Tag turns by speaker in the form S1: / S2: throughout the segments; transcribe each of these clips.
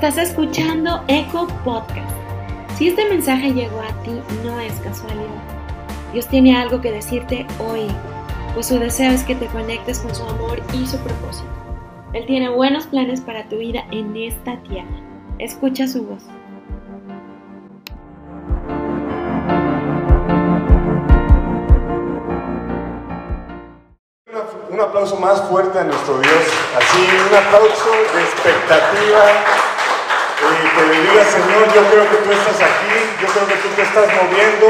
S1: Estás escuchando Eco Podcast. Si este mensaje llegó a ti, no es casualidad. Dios tiene algo que decirte hoy, pues su deseo es que te conectes con su amor y su propósito. Él tiene buenos planes para tu vida en esta tierra. Escucha su voz.
S2: Un aplauso más fuerte a nuestro Dios. Así, un aplauso de expectativa. Y que le diga, Señor, yo creo que tú estás aquí, yo creo que tú te estás moviendo,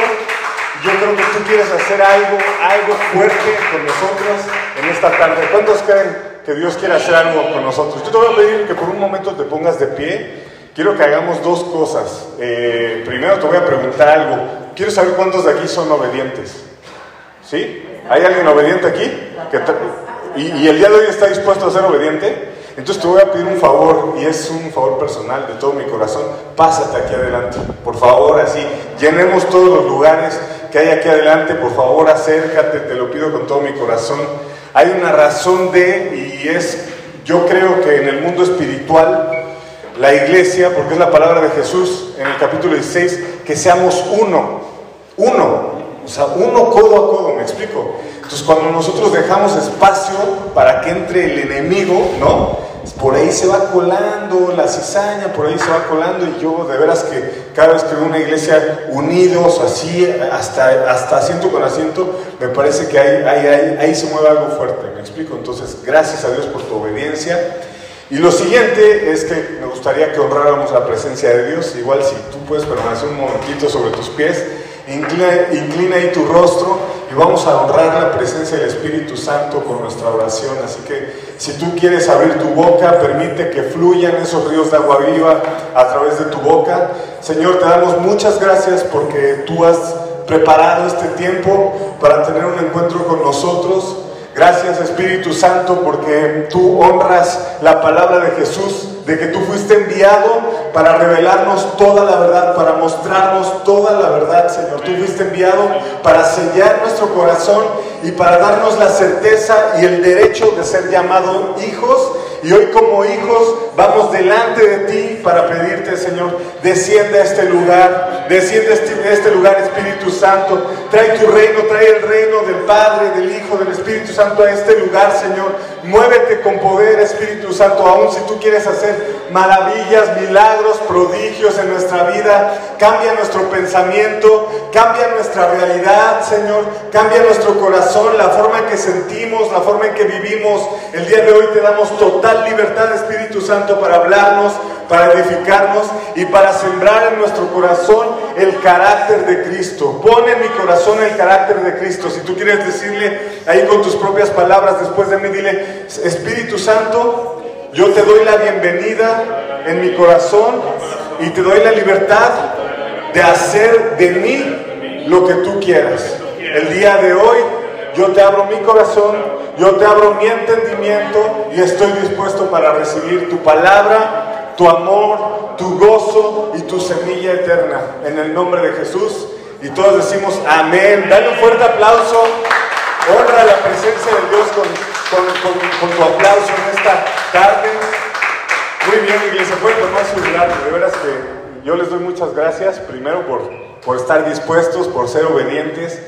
S2: yo creo que tú quieres hacer algo, algo fuerte con nosotros en esta tarde. ¿Cuántos creen que Dios quiere hacer algo con nosotros? Yo te voy a pedir que por un momento te pongas de pie. Quiero que hagamos dos cosas. Eh, primero te voy a preguntar algo. Quiero saber cuántos de aquí son obedientes. ¿Sí? ¿Hay alguien obediente aquí? y, y, el día de hoy está dispuesto a ser obediente? Entonces te voy a pedir un favor, y es un favor personal de todo mi corazón. Pásate aquí adelante. Por favor, así. Llenemos todos los lugares que hay aquí adelante. Por favor, acércate, te lo pido con todo mi corazón. Hay una razón de, y es, yo creo que en el mundo espiritual, la iglesia, porque es la palabra de Jesús en el capítulo 16, que seamos uno. Uno. O sea, uno codo a codo, me explico. Entonces, cuando nosotros dejamos espacio para que entre el enemigo, ¿no? Por ahí se va colando la cizaña, por ahí se va colando, y yo de veras que cada vez que veo una iglesia unidos, así, hasta, hasta asiento con asiento, me parece que ahí, ahí, ahí se mueve algo fuerte, ¿me explico? Entonces, gracias a Dios por tu obediencia. Y lo siguiente es que me gustaría que honráramos la presencia de Dios, igual si tú puedes permanecer un momentito sobre tus pies. Inclina, inclina, ahí tu rostro y vamos a honrar la presencia del Espíritu Santo con nuestra oración. Así que si tú quieres abrir tu boca, permite que fluyan esos ríos de agua viva a través de tu boca. Señor, te damos muchas gracias porque tú has preparado este tiempo para tener un encuentro con nosotros. Gracias Espíritu Santo porque tú honras la palabra de Jesús de que tú fuiste enviado para revelarnos toda la verdad, para mostrarnos toda la verdad, Señor. Tú fuiste enviado para sellar nuestro corazón y para darnos la certeza y el derecho de ser llamados hijos. Y hoy como hijos vamos delante de ti para pedirte, Señor, desciende a este lugar, desciende a este, este lugar, Espíritu Santo. Trae tu reino, trae el reino del Padre, del Hijo, del Espíritu Santo a este lugar, Señor. Muévete con poder, Espíritu Santo, aún si tú quieres hacer maravillas, milagros, prodigios en nuestra vida. Cambia nuestro pensamiento, cambia nuestra realidad, Señor. Cambia nuestro corazón, la forma en que sentimos, la forma en que vivimos. El día de hoy te damos total libertad, Espíritu Santo, para hablarnos, para edificarnos y para sembrar en nuestro corazón el carácter de Cristo. Pon en mi corazón el carácter de Cristo. Si tú quieres decirle ahí con tus propias palabras después de mí, dile, Espíritu Santo, yo te doy la bienvenida en mi corazón y te doy la libertad de hacer de mí lo que tú quieras. El día de hoy yo te abro mi corazón, yo te abro mi entendimiento y estoy dispuesto para recibir tu palabra, tu amor, tu gozo y tu semilla eterna. En el nombre de Jesús. Y todos decimos amén. Dale un fuerte aplauso. Honra la presencia de Dios con con, tu aplauso en esta tarde. Muy bien, iglesia, pueden tomar su lugar. De veras que yo les doy muchas gracias, primero por, por estar dispuestos, por ser obedientes.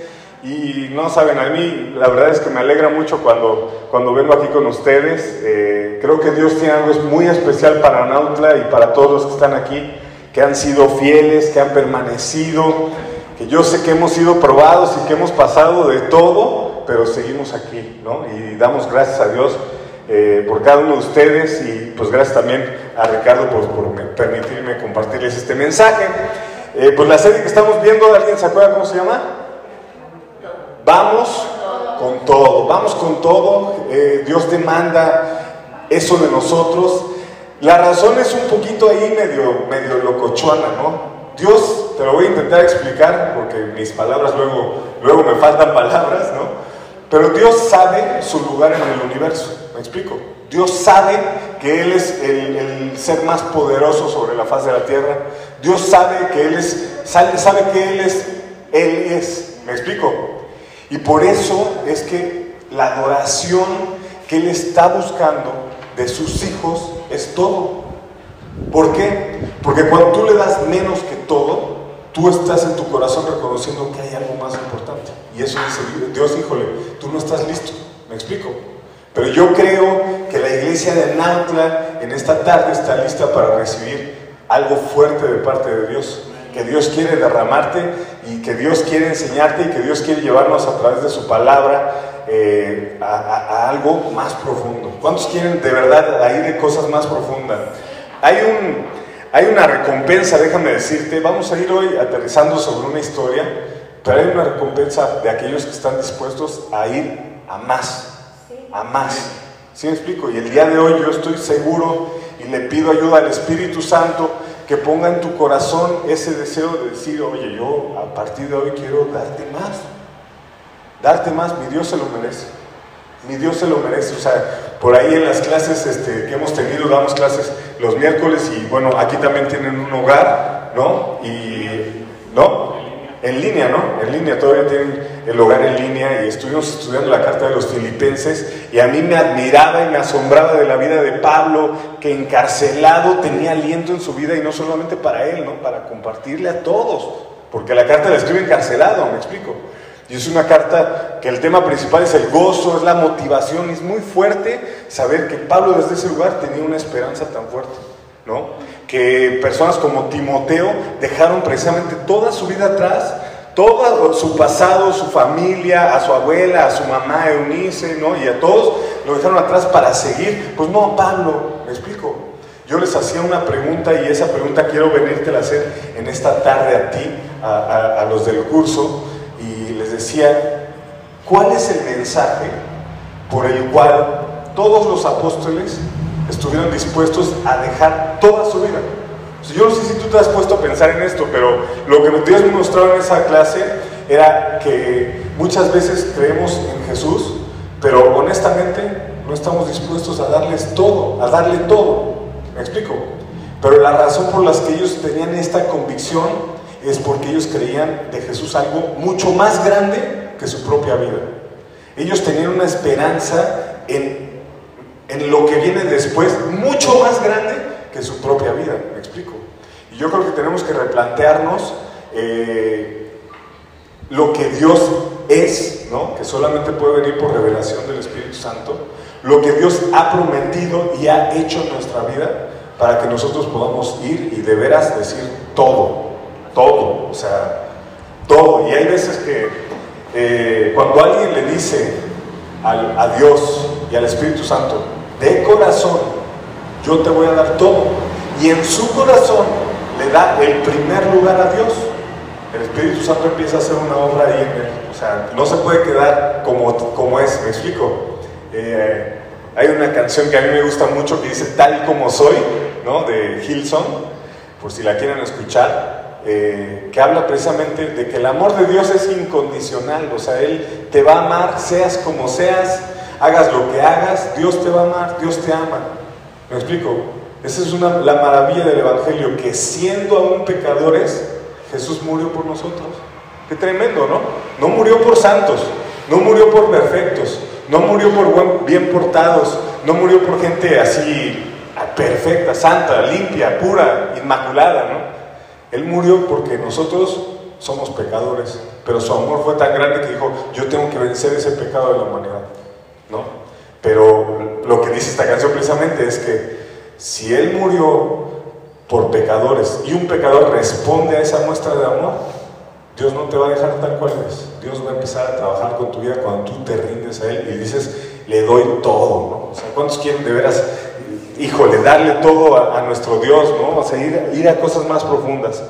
S2: Y no saben, a mí la verdad es que me alegra mucho cuando, cuando vengo aquí con ustedes. Eh, creo que Dios tiene algo muy especial para Nautla y para todos los que están aquí, que han sido fieles, que han permanecido, que yo sé que hemos sido probados y que hemos pasado de todo, pero seguimos aquí, ¿no? Y damos gracias a Dios eh, por cada uno de ustedes y pues gracias también a Ricardo por, permitirme compartirles este mensaje. Eh, pues la serie que estamos viendo, ¿alguien se acuerda cómo se llama? Vamos con todo, vamos con todo. Eh, Dios demanda eso de nosotros. La razón es un poquito ahí medio, medio locochuana, ¿no? Dios, te lo voy a intentar explicar porque mis palabras luego, luego me faltan palabras, ¿no? Pero Dios sabe su lugar en el universo. ¿Me explico? Dios sabe que Él es el, ser más poderoso sobre la faz de la tierra. Dios sabe que Él es, sabe, sabe que Él es, Él es. ¿Me explico? Y por eso es que la adoración que Él está buscando de sus hijos es todo. ¿Por qué? Porque cuando tú le das menos que todo, tú estás en tu corazón reconociendo que hay algo más importante. Y eso dice Dios, híjole, tú no estás listo. ¿Me explico? Pero yo creo que la iglesia de Nautla en esta tarde está lista para recibir algo fuerte de parte de Dios. Que Dios quiere derramarte y que Dios quiere enseñarte y que Dios quiere llevarnos a través de su palabra eh, a, algo más profundo. ¿Cuántos quieren de verdad ir de cosas más profundas? Hay, un, hay una recompensa, déjame decirte, vamos a ir hoy aterrizando sobre una historia, pero hay una recompensa de aquellos que están dispuestos a ir a más, a más. ¿Sí me explico? Y el día de hoy yo estoy seguro y le pido ayuda al Espíritu Santo que ponga en tu corazón ese deseo de decir, oye, yo a partir de hoy quiero darte más. Darte más, mi Dios se lo merece. Mi Dios se lo merece. O sea, por ahí en las clases este, que hemos tenido, damos clases los miércoles y bueno, aquí también tienen un hogar, ¿no? Y, ¿no? En línea, ¿no? En línea, todavía tienen el hogar en línea y estuvimos estudiando la carta de los filipenses y a mí me admiraba y me asombraba de la vida de Pablo, que encarcelado tenía aliento en su vida y no solamente para él, ¿no? Para compartirle a todos, porque la carta la escribe encarcelado, me explico. Y es una carta que el tema principal es el gozo, es la motivación, es muy fuerte saber que Pablo desde ese lugar tenía una esperanza tan fuerte, ¿no? Que personas como Timoteo dejaron precisamente toda su vida atrás, todo su pasado, su familia, a su abuela, a su mamá Eunice, ¿no? Y a todos lo dejaron atrás para seguir. Pues no, Pablo, me explico. Yo les hacía una pregunta y esa pregunta quiero venirte a hacer en esta tarde a ti, a, a los del curso decía, ¿cuál es el mensaje por el cual todos los apóstoles estuvieron dispuestos a dejar toda su vida? yo no sé si tú te has puesto a pensar en esto, pero lo que Dios me mostró en esa clase era que muchas veces creemos en Jesús, pero honestamente no estamos dispuestos a darles todo, a darle todo. ¿Me explico? Pero la razón por la que ellos tenían esta convicción es porque ellos creían de Jesús algo mucho más grande que su propia vida. Ellos tenían una esperanza en, en lo que viene después, mucho más grande que su propia vida, me explico. Y yo creo que tenemos que replantearnos eh, lo que Dios es, ¿no? que solamente puede venir por revelación del Espíritu Santo, lo que Dios ha prometido y ha hecho en nuestra vida para que nosotros podamos ir y de veras decir todo, todo, o sea, todo. Y hay veces que eh, cuando alguien le dice a Dios y al Espíritu Santo, de corazón, yo te voy a dar todo, y en su corazón le da el primer lugar a Dios, el Espíritu Santo empieza a hacer una obra ahí en él. O sea, no se puede quedar como, como es, me explico. Eh, hay una canción que a mí me gusta mucho que dice Tal como soy, ¿no? De Hilson, por si la quieren escuchar. Eh, que habla precisamente de que el amor de Dios es incondicional, o sea, Él te va a amar, seas como seas, hagas lo que hagas, Dios te va a amar, Dios te ama. ¿Me explico? Esa es la maravilla del Evangelio, que siendo aún pecadores, Jesús murió por nosotros. Qué tremendo, ¿no? No murió por santos, no murió por perfectos, no murió por bien portados, no murió por gente así perfecta, santa, limpia, pura, inmaculada, ¿no? Él murió porque nosotros somos pecadores, pero su amor fue tan grande que dijo, yo tengo que vencer ese pecado de la humanidad, ¿no? Pero lo que dice esta canción precisamente es que si Él murió por pecadores y un pecador responde a esa muestra de amor, Dios no te va a dejar tal cual es. Dios va a empezar a trabajar con tu vida cuando tú te rindes a Él y dices, le doy todo, ¿no? O ¿cuántos quieren de veras híjole, darle todo a, nuestro Dios, ¿no? O sea, ir, a cosas más profundas.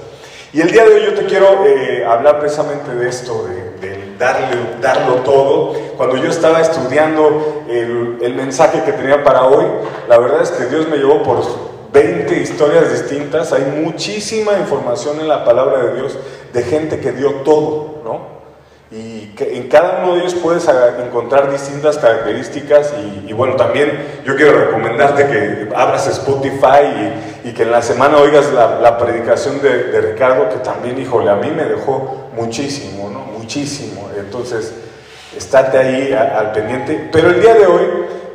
S2: Y el día de hoy yo te quiero eh, hablar precisamente de esto, de, darle, darlo todo. Cuando yo estaba estudiando el, el, mensaje que tenía para hoy, la verdad es que Dios me llevó por 20 historias distintas. Hay muchísima información en la palabra de Dios de gente que dio todo, ¿no? Y que en cada uno de ellos puedes encontrar distintas características y, bueno, también yo quiero recomendarte que abras Spotify y, que en la semana oigas la, predicación de, Ricardo, que también, híjole, a mí me dejó muchísimo, ¿no? Muchísimo. Entonces, estate ahí al pendiente. Pero el día de hoy,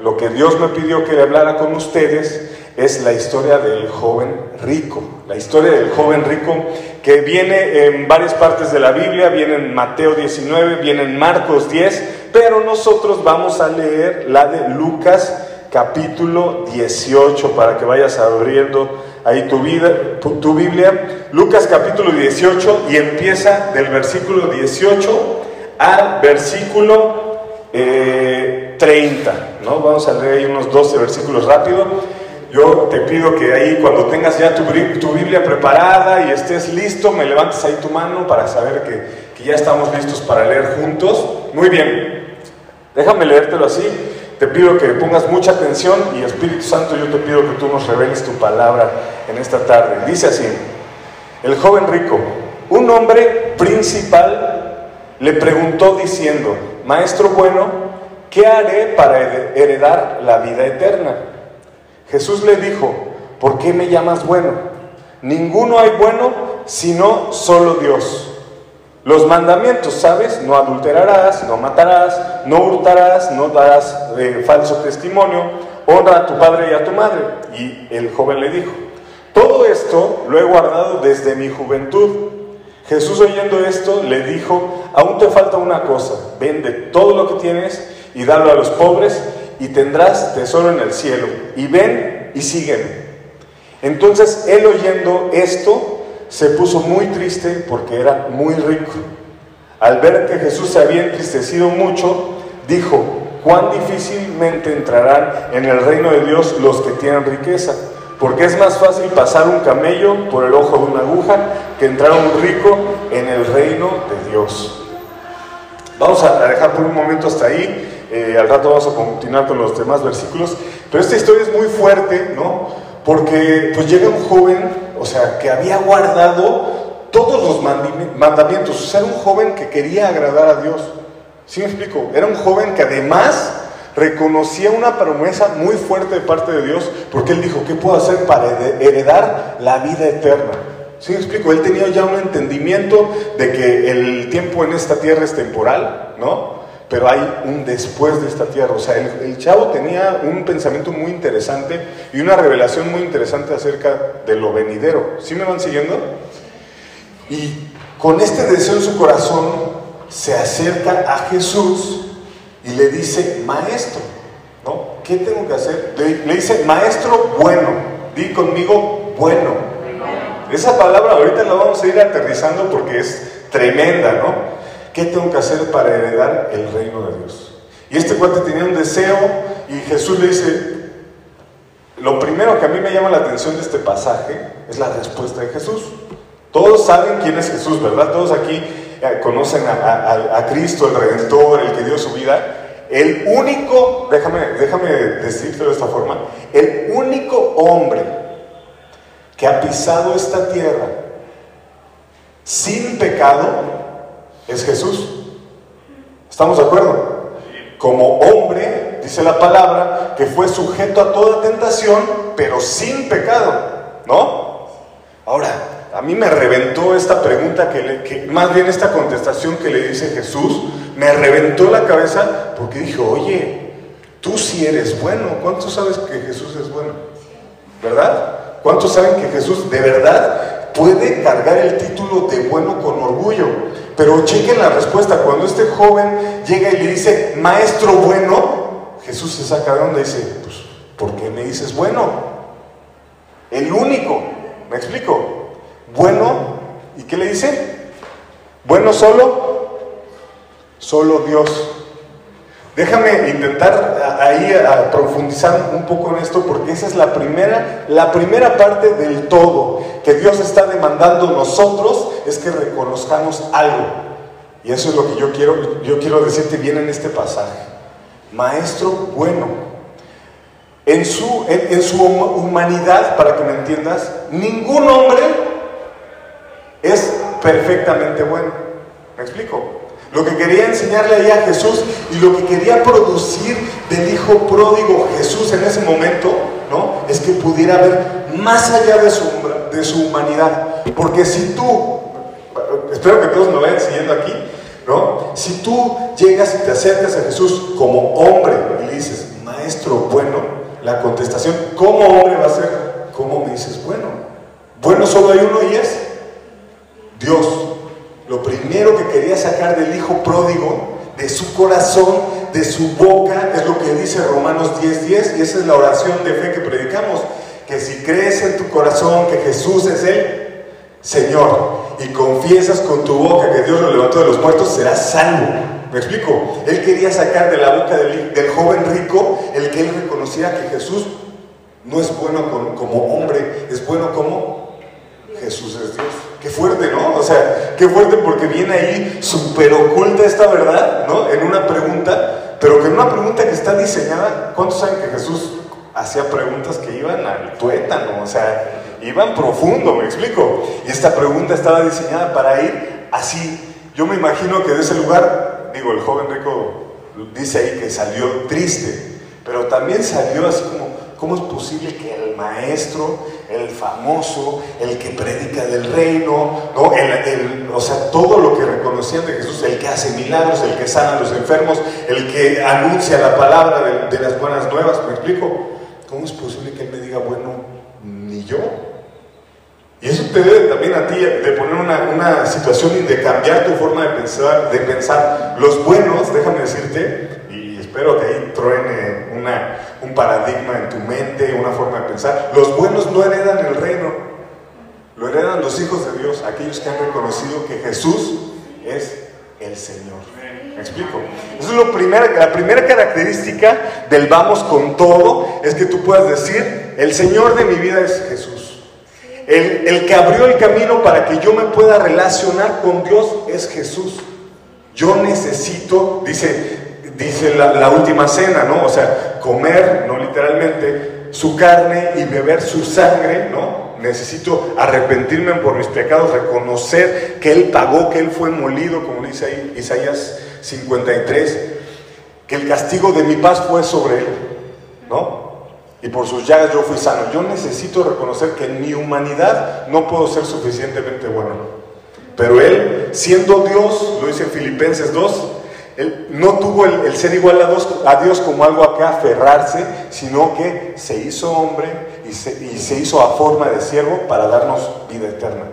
S2: lo que Dios me pidió que hablara con ustedes es la historia del joven rico. La historia del joven rico que viene en varias partes de la Biblia, viene en Mateo 19, viene en Marcos 10, pero nosotros vamos a leer la de Lucas capítulo 18 para que vayas abriendo ahí tu, vida, tu, Biblia. Lucas capítulo 18 y empieza del versículo 18 al versículo 30. Eh, ¿no? Vamos a leer ahí unos 12 versículos rápido. Yo te pido que ahí cuando tengas ya tu, Biblia preparada y estés listo, me levantes ahí tu mano para saber que, que ya estamos listos para leer juntos. Muy bien, déjame leértelo así. Te pido que pongas mucha atención y Espíritu Santo yo te pido que tú nos reveles tu palabra en esta tarde. Dice así, el joven rico, un hombre principal le preguntó diciendo, Maestro bueno, ¿qué haré para heredar la vida eterna? Jesús le dijo, ¿por qué me llamas bueno? Ninguno hay bueno sino solo Dios. Los mandamientos, ¿sabes? No adulterarás, no matarás, no hurtarás, no darás eh, falso testimonio, honra a tu padre y a tu madre. Y el joven le dijo, todo esto lo he guardado desde mi juventud. Jesús oyendo esto le dijo, aún te falta una cosa, vende todo lo que tienes y dalo a los pobres y tendrás tesoro en el cielo. Y ven y sígueme. Entonces él oyendo esto, se puso muy triste porque era muy rico. Al ver que Jesús se había entristecido mucho, dijo, cuán difícilmente entrarán en el reino de Dios los que tienen riqueza, porque es más fácil pasar un camello por el ojo de una aguja que entrar un rico en el reino de Dios. Vamos a dejar por un momento hasta ahí, eh, al rato vamos a continuar con los demás versículos, pero esta historia es muy fuerte, ¿no? Porque pues llega un joven o sea, que había guardado todos los mandamientos. O sea, era un joven que quería agradar a Dios. ¿Sí me explico? Era un joven que además reconocía una promesa muy fuerte de parte de Dios, porque él dijo, ¿qué puedo hacer para heredar la vida eterna? ¿Sí me explico? Él tenía ya un entendimiento de que el tiempo en esta tierra es temporal, ¿no? Pero hay un después de esta tierra. O sea, el, chavo tenía un pensamiento muy interesante y una revelación muy interesante acerca de lo venidero. ¿Sí me van siguiendo? Y con este deseo en su corazón se acerca a Jesús y le dice, maestro, ¿no? ¿Qué tengo que hacer? Le, le dice, maestro bueno, di conmigo bueno. Esa palabra ahorita la vamos a ir aterrizando porque es tremenda, ¿no? ¿Qué tengo que hacer para heredar el reino de Dios? Y este cuate tenía un deseo y Jesús le dice, lo primero que a mí me llama la atención de este pasaje es la respuesta de Jesús. Todos saben quién es Jesús, ¿verdad? Todos aquí eh, conocen a, Cristo, el Redentor, el que dio su vida. El único, déjame, déjame decirte de esta forma, el único hombre que ha pisado esta tierra sin pecado es Jesús. ¿Estamos de acuerdo? Como hombre, dice la palabra, que fue sujeto a toda tentación, pero sin pecado, ¿no? Ahora, a mí me reventó esta pregunta, que, más bien esta contestación que le dice Jesús, me reventó la cabeza porque dijo, oye, tú sí eres bueno, ¿cuántos sabes que Jesús es bueno? ¿Verdad? ¿Cuántos saben que Jesús de verdad puede cargar el título de bueno con orgullo? Pero chequen la respuesta. Cuando este joven llega y le dice, maestro bueno, Jesús se saca de onda dice, pues, ¿por qué me dices bueno? El único, ¿me explico? Bueno, ¿y qué le dice? Bueno solo, solo Dios. Déjame intentar ahí profundizar un poco en esto porque esa es la primera, la primera parte del todo que Dios está demandando nosotros es que reconozcamos algo. Y eso es lo que yo quiero, yo quiero decirte bien en este pasaje. Maestro bueno. En su, en su humanidad, para que me entiendas, ningún hombre es perfectamente bueno. ¿Me explico? Lo que quería enseñarle ahí a Jesús y lo que quería producir del Hijo pródigo Jesús en ese momento, ¿no? Es que pudiera ver más allá de su, de su humanidad. Porque si tú, espero que todos me vayan siguiendo aquí, ¿no? Si tú llegas y te acercas a Jesús como hombre y le dices, maestro bueno, la contestación, ¿cómo hombre va a ser? ¿Cómo me dices bueno? Bueno solo hay uno y es Dios. Lo primero que quería sacar del hijo pródigo, de su corazón, de su boca, es lo que dice Romanos 10:10 y esa es la oración de fe que predicamos, que si crees en tu corazón que Jesús es el Señor y confiesas con tu boca que Dios lo levantó de los muertos, serás salvo. ¿Me explico? Él quería sacar de la boca del, joven rico el que él reconociera que Jesús no es bueno como, hombre, es bueno como Jesús es Dios. Qué fuerte, ¿no? O sea, qué fuerte porque viene ahí súper oculta esta verdad, ¿no? En una pregunta, pero que en una pregunta que está diseñada, ¿cuántos saben que Jesús hacía preguntas que iban al tuétano? O sea, iban profundo, me explico. Y esta pregunta estaba diseñada para ir así. Yo me imagino que de ese lugar, digo, el joven rico dice ahí que salió triste, pero también salió así como, ¿cómo es posible que el maestro, el famoso, el que predica del reino, ¿no? el, o sea, todo lo que reconocían de Jesús, el que hace milagros, el que sana a los enfermos, el que anuncia la palabra de, de las buenas nuevas, ¿me explico? ¿Cómo es posible que él me diga, bueno, ni yo? Y eso te debe también a ti de poner una, una, situación y de cambiar tu forma de pensar, de pensar. Los buenos, déjame decirte, espero que ahí truene una, un paradigma en tu mente, una forma de pensar, los buenos no heredan el reino, lo heredan los hijos de Dios, aquellos que han reconocido que Jesús es el Señor. ¿Me explico? Eso es lo primero, la primera característica del vamos con todo, es que tú puedas decir, el Señor de mi vida es Jesús. El, que abrió el camino para que yo me pueda relacionar con Dios es Jesús. Yo necesito, dice, dice la, última cena, ¿no? O sea, comer, no literalmente, su carne y beber su sangre, ¿no? Necesito arrepentirme por mis pecados, reconocer que Él pagó, que Él fue molido, como dice ahí Isaías 53, que el castigo de mi paz fue sobre Él, ¿no? y por sus llagas yo fui sano. Yo necesito reconocer que en mi humanidad no puedo ser suficientemente bueno. Pero Él, siendo Dios, lo dice en Filipenses 2, Él no tuvo el, ser igual a a Dios, como algo a que aferrarse, sino que se hizo hombre y se, y se hizo a forma de siervo para darnos vida eterna.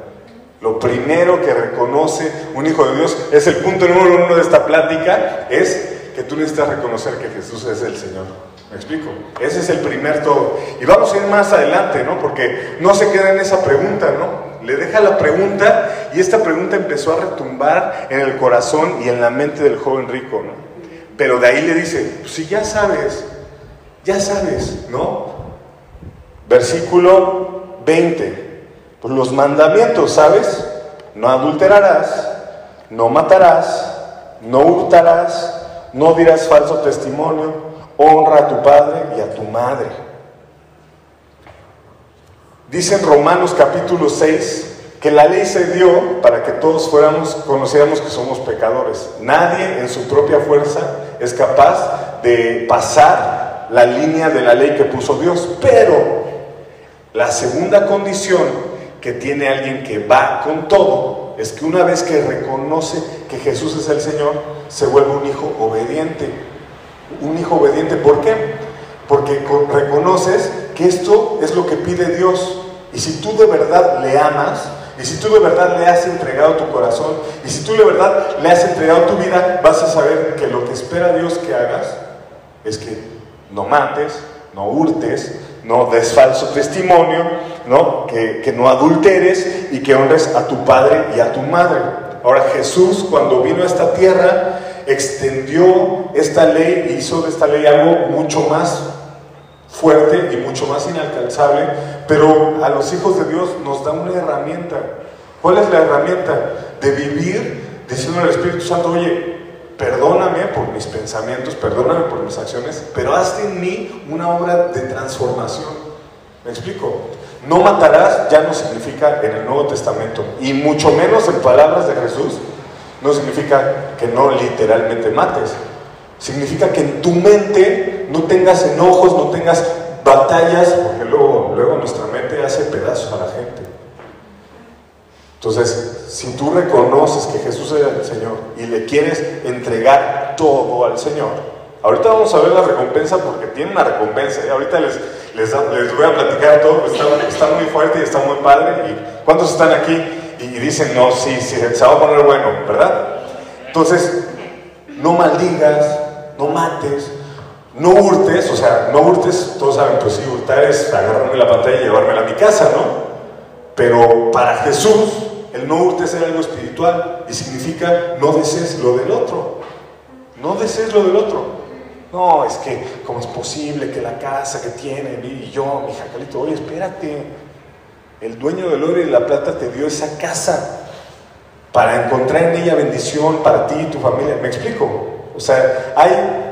S2: Lo primero que reconoce un hijo de Dios es el punto número uno de esta plática, es que tú necesitas reconocer que Jesús es el Señor. ¿Me explico? Ese es el primer todo. Y vamos a ir más adelante, ¿no? Porque no se queda en esa pregunta, ¿no? Le deja la pregunta y esta pregunta empezó a retumbar en el corazón y en la mente del joven rico, ¿no? Pero de ahí le dice, pues si ya sabes, ya sabes, ¿no? Versículo 20. Pues los mandamientos, ¿sabes? No adulterarás, no matarás, no hurtarás, no dirás falso testimonio honra a tu padre y a tu madre. Dice en Romanos capítulo 6 que la ley se dio para que todos fuéramos, conociéramos que somos pecadores. Nadie en su propia fuerza es capaz de pasar la línea de la ley que puso Dios. Pero la segunda condición que tiene alguien que va con todo es que una vez que reconoce que Jesús es el Señor, se vuelve un hijo obediente un hijo obediente. ¿Por qué? Porque reconoces que esto es lo que pide Dios. Y si tú de verdad le amas, y si tú de verdad le has entregado tu corazón, y si tú de verdad le has entregado tu vida, vas a saber que lo que espera Dios que hagas es que no mates, no hurtes, no des falso testimonio, ¿no? Que, que no adulteres y que honres a tu padre y a tu madre. Ahora Jesús cuando vino a esta tierra extendió esta ley e hizo de esta ley algo mucho más fuerte y mucho más inalcanzable, pero a los hijos de Dios nos da una herramienta. ¿Cuál es la herramienta? De vivir diciendo al Espíritu Santo, oye, perdóname por mis pensamientos, perdóname por mis acciones, pero haz en mí una obra de transformación. ¿Me explico? No matarás ya no significa en el Nuevo Testamento, y mucho menos en palabras de Jesús, no significa que no literalmente mates. Significa que en tu mente no tengas enojos, no tengas batallas, porque luego, luego nuestra mente hace pedazos a la gente. Entonces, si tú reconoces que Jesús es el Señor y le quieres entregar todo al Señor, ahorita vamos a ver la recompensa porque tiene una recompensa. ¿eh? Ahorita les, les, voy a platicar todo, está, está, muy fuerte y está muy padre. ¿Y ¿Cuántos están aquí y, dicen, no, sí, sí, se va a poner bueno, ¿verdad? Entonces, no maldigas, no mates, no hurtes, o sea, no hurtes, todos saben, pues sí, hurtar es agarrarme la pantalla y llevármela a mi casa, ¿no? Pero para Jesús, el no hurtes es algo espiritual y significa no desees lo del otro. No desees lo del otro. No, es que, ¿cómo es posible que la casa que tiene y yo, mi jacalito, oye, espérate. El dueño del oro y de la plata te dio esa casa para encontrar en ella bendición para ti y tu familia. ¿Me explico? O sea, hay,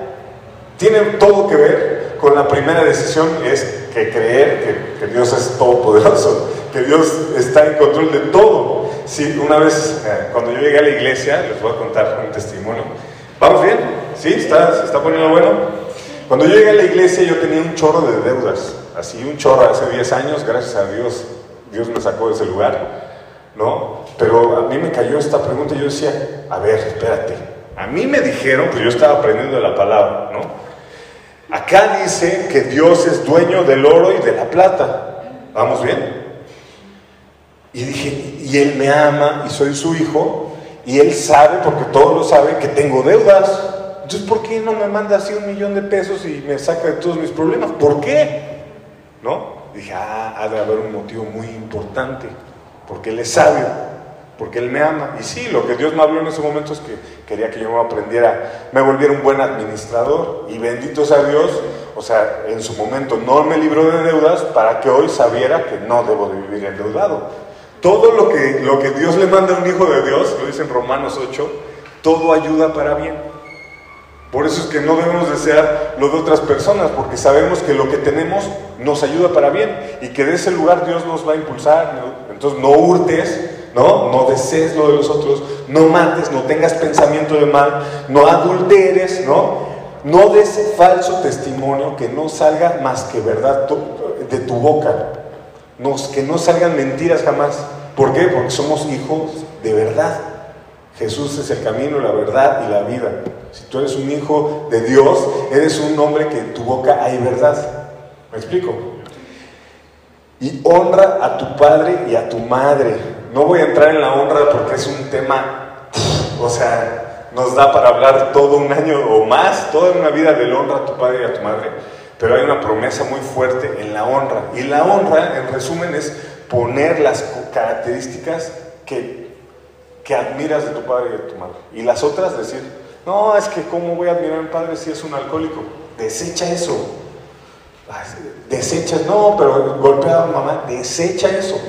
S2: tiene todo que ver con la primera decisión, es que creer que, que Dios es todopoderoso, que Dios está en control de todo. Sí, una vez, eh, cuando yo llegué a la iglesia, les voy a contar un testimonio. ¿Vamos bien? ¿Sí? ¿Está, ¿Se está poniendo bueno? Cuando yo llegué a la iglesia, yo tenía un chorro de deudas. Así, un chorro hace 10 años, gracias a Dios, Dios me sacó de ese lugar. ¿No? Pero a mí me cayó esta pregunta y yo decía, a ver, espérate. A mí me dijeron, pues yo estaba aprendiendo de la palabra, ¿no? Acá dice que Dios es dueño del oro y de la plata. ¿Vamos bien? Y dije, y Él me ama y soy su hijo, y Él sabe, porque todos lo saben, que tengo deudas. Entonces, ¿por qué no me manda así un millón de pesos y me saca de todos mis problemas? ¿Por qué? ¿No? Dije, ah, ha de haber un motivo muy importante, porque Él es sabio, porque Él me ama. Y sí, lo que Dios me habló en ese momento es que quería que yo me aprendiera, me volviera un buen administrador, y bendito sea Dios, o sea, en su momento no me libró de deudas para que hoy sabiera que no debo de vivir endeudado. Todo lo que, lo que Dios le manda a un hijo de Dios, lo dice en Romanos 8, todo ayuda para bien. Por eso es que no debemos desear lo de otras personas, porque sabemos que lo que tenemos nos ayuda para bien y que de ese lugar Dios nos va a impulsar. Entonces no hurtes, ¿no? No desees lo de los otros, no mates, no tengas pensamiento de mal, no adulteres, ¿no? No des falso testimonio que no salga más que verdad de tu boca que no salgan mentiras jamás. ¿Por qué? Porque somos hijos de verdad. Jesús es el camino, la verdad y la vida. Si tú eres un hijo de Dios, eres un hombre que en tu boca hay verdad. ¿Me explico? Y honra a tu padre y a tu madre. No voy a entrar en la honra porque es un tema, o sea, nos da para hablar todo un año o más, toda una vida del honra a tu padre y a tu madre. Pero hay una promesa muy fuerte en la honra. Y la honra, en resumen, es poner las características que, que admiras de tu padre y de tu madre. Y las otras decir, no, es que cómo voy a admirar a mi padre si es un alcohólico. Desecha eso. Desecha, no, pero golpea a mamá, desecha eso.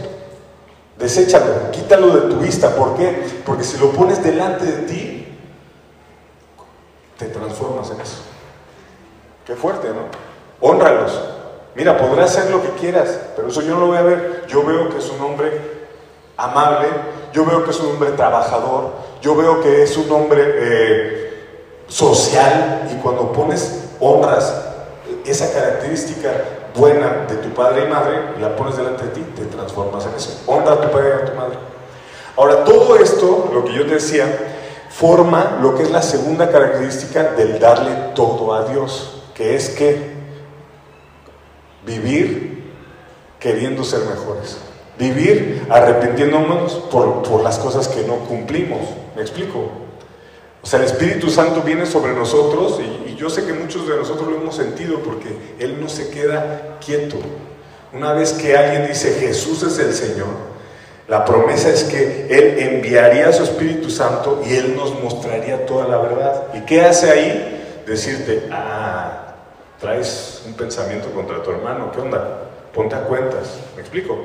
S2: Deséchalo, quítalo de tu vista. ¿Por qué? Porque si lo pones delante de ti, te transformas en eso. Qué fuerte, ¿no? Honralos. Mira, podrás hacer lo que quieras, pero eso yo no lo voy a ver. Yo veo que es un hombre amable, yo veo que es un hombre trabajador, yo veo que es un hombre eh, social y cuando pones honras, esa característica buena de tu padre y madre, la pones delante de ti, te transformas en eso. Honra a tu padre y a tu madre. Ahora, todo esto, lo que yo te decía, forma lo que es la segunda característica del darle todo a Dios, que es que Vivir queriendo ser mejores. Vivir arrepintiéndonos por, por las cosas que no cumplimos. ¿Me explico? O sea, el Espíritu Santo viene sobre nosotros y, yo sé que muchos de nosotros lo hemos sentido porque Él no se queda quieto. Una vez que alguien dice Jesús es el Señor, la promesa es que Él enviaría a su Espíritu Santo y Él nos mostraría toda la verdad. ¿Y qué hace ahí? Decirte, ah, traes un pensamiento contra tu hermano, ¿qué onda? Ponte a cuentas, ¿me explico?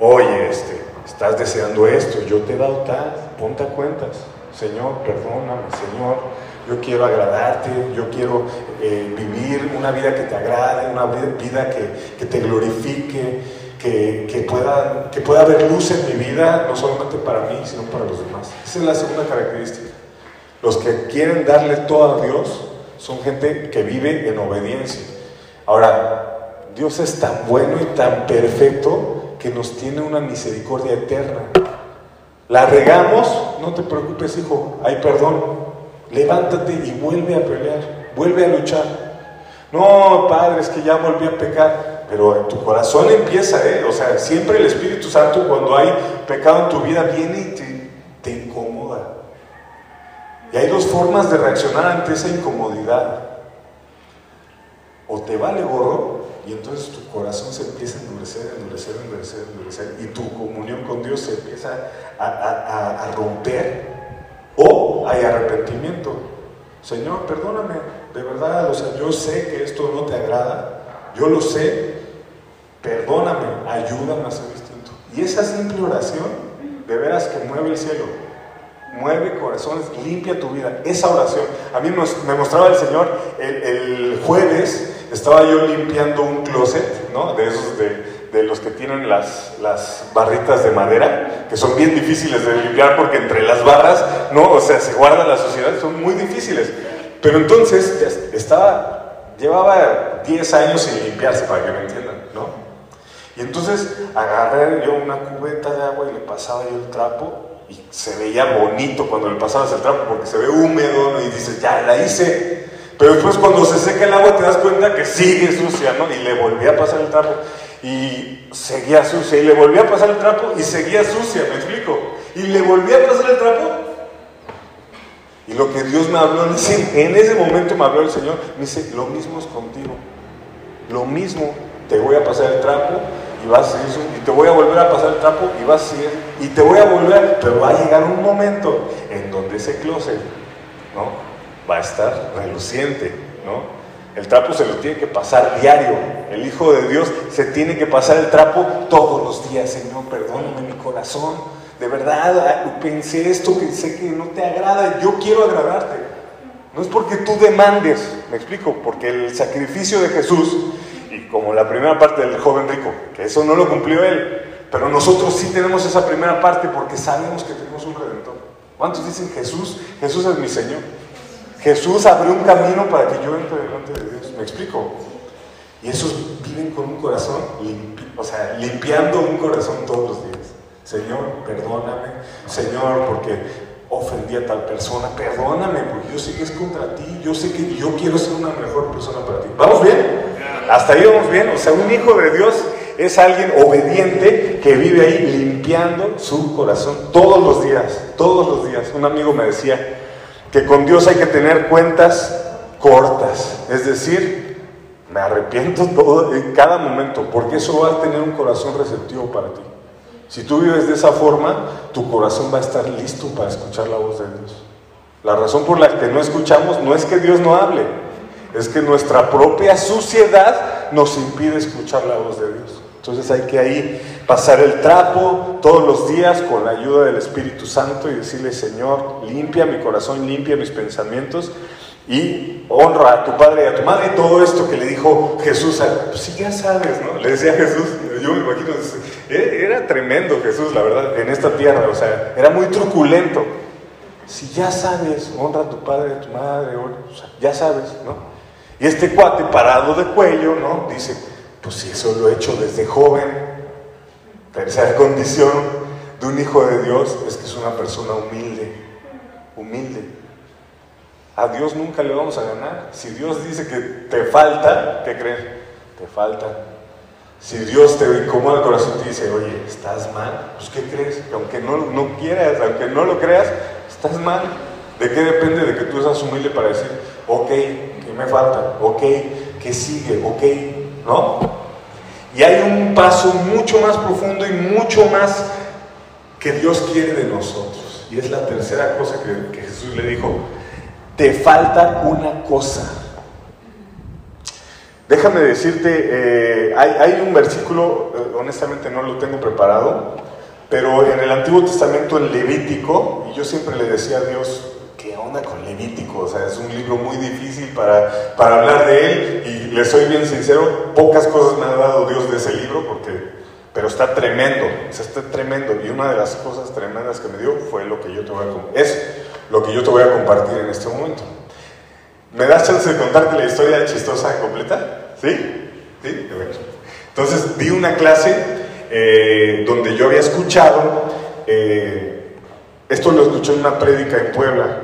S2: Oye, este, estás deseando esto, yo te he dado tal, ponte a cuentas. Señor, perdóname, Señor, yo quiero agradarte, yo quiero eh, vivir una vida que te agrade, una vida que, te glorifique, que, que, pueda, que pueda haber luz en mi vida, no solamente para mí, sino para los demás. Esa es la segunda característica. Los que quieren darle todo a Dios, son gente que vive en obediencia. Ahora, Dios es tan bueno y tan perfecto que nos tiene una misericordia eterna. La regamos, no te preocupes, hijo, hay perdón. Levántate y vuelve a pelear, vuelve a luchar. No, padre, es que ya volví a pecar. Pero en tu corazón empieza, ¿eh? O sea, siempre el Espíritu Santo cuando hay pecado en tu vida viene y te, te incomoda. Y hay dos formas de reaccionar ante esa incomodidad. O te vale gorro y entonces tu corazón se empieza a endurecer, endurecer, endurecer, endurecer y tu comunión con Dios se empieza a, romper o hay arrepentimiento. Señor, perdóname, de verdad, o sea, yo sé que esto no te agrada, yo lo sé, perdóname, ayúdame a ser distinto. Y esa simple oración, de veras que mueve el cielo, mueve corazones, limpia tu vida. Esa oración, a mí me mostraba el Señor el jueves, estaba yo limpiando un closet, ¿no? De esos de de los que tienen las, las barritas de madera, que son bien difíciles de limpiar porque entre las barras, ¿no? O sea, se guarda la suciedad, son muy difíciles. Pero entonces estaba, llevaba 10 años sin limpiarse, para que me entiendan, ¿no? Y entonces agarré yo una cubeta de agua y le pasaba yo el trapo y se veía bonito cuando le pasabas el trapo porque se ve húmedo y dices, ya la hice. Pero después cuando se seca el agua te das cuenta que sigue sucia, ¿no? Y le volví a pasar el trapo y seguía sucia. Y le volví a pasar el trapo y seguía sucia, ¿me explico? Y le volví a pasar el trapo. Y lo que Dios me habló en ese, en ese momento me habló el Señor, me dice, lo mismo es contigo. Lo mismo, te voy a pasar el trapo y vas a seguir y te voy a volver a pasar el trapo y vas a seguir, y te voy a volver, pero va a llegar un momento en donde ese closet, ¿no? Va a estar reluciente, ¿no? El trapo se lo tiene que pasar diario. El Hijo de Dios se tiene que pasar el trapo todos los días. Señor, perdóname mi corazón. De verdad, pensé esto que sé que no te agrada. Yo quiero agradarte. No es porque tú demandes, me explico, porque el sacrificio de Jesús, y como la primera parte del joven rico, que eso no lo cumplió él, pero nosotros sí tenemos esa primera parte porque sabemos que tenemos un redentor. ¿Cuántos dicen Jesús? Jesús es mi Señor. Jesús abrió un camino para que yo entre delante de Dios. ¿Me explico? Y esos viven con un corazón, o sea, limpiando un corazón todos los días. Señor, perdóname. Señor, porque ofendí a tal persona. Perdóname, porque yo sé que es contra ti. Yo sé que yo quiero ser una mejor persona para ti. ¿Vamos bien? Hasta ahí vamos bien. O sea, un hijo de Dios es alguien obediente que vive ahí limpiando su corazón todos los días. Todos los días. Un amigo me decía, que con Dios hay que tener cuentas cortas, es decir, me arrepiento todo en cada momento, porque eso va a tener un corazón receptivo para ti. Si tú vives de esa forma, tu corazón va a estar listo para escuchar la voz de Dios. La razón por la que no escuchamos no es que Dios no hable, es que nuestra propia suciedad nos impide escuchar la voz de Dios. Entonces hay que ahí pasar el trapo todos los días con la ayuda del Espíritu Santo y decirle, Señor, limpia mi corazón, limpia mis pensamientos y honra a tu padre y a tu madre. Todo esto que le dijo Jesús, pues sí, ya sabes, ¿no? Le decía Jesús, yo me imagino, era tremendo Jesús, la verdad, en esta tierra, o sea, era muy truculento. Si ya sabes, honra a tu padre y a tu madre, o ya sabes, ¿no? Y este cuate parado de cuello, ¿no? Dice, pues si eso lo he hecho desde joven. Tercera condición de un hijo de Dios es que es una persona humilde, humilde. A Dios nunca le vamos a ganar. Si Dios dice que te falta, ¿qué crees? Te falta. Si Dios te incomoda el corazón y te dice, oye, estás mal, pues ¿qué crees? Que aunque no, no quieras, aunque no lo creas, estás mal. ¿De qué depende de que tú seas humilde para decir, ok, ¿qué me falta? Ok, ¿qué sigue? Ok, ¿no? Y hay un paso mucho más profundo y mucho más que Dios quiere de nosotros. Y es la tercera cosa que, Jesús le dijo, te falta una cosa. Déjame decirte, eh, hay, un versículo, eh, honestamente no lo tengo preparado, pero en el Antiguo Testamento, en Levítico, y yo siempre le decía a Dios, ¿qué con Levítico? O sea, es un libro muy difícil para, para hablar de él y le soy bien sincero, pocas cosas me ha dado Dios de ese libro porque, pero está tremendo, o está tremendo y una de las cosas tremendas que me dio fue lo que yo te voy a, es lo que yo te voy a compartir en este momento. ¿Me das chance de contarte la historia chistosa completa? ¿Sí? ¿Sí? Entonces, di una clase eh, donde yo había escuchado eh, esto lo escuché en una prédica en Puebla.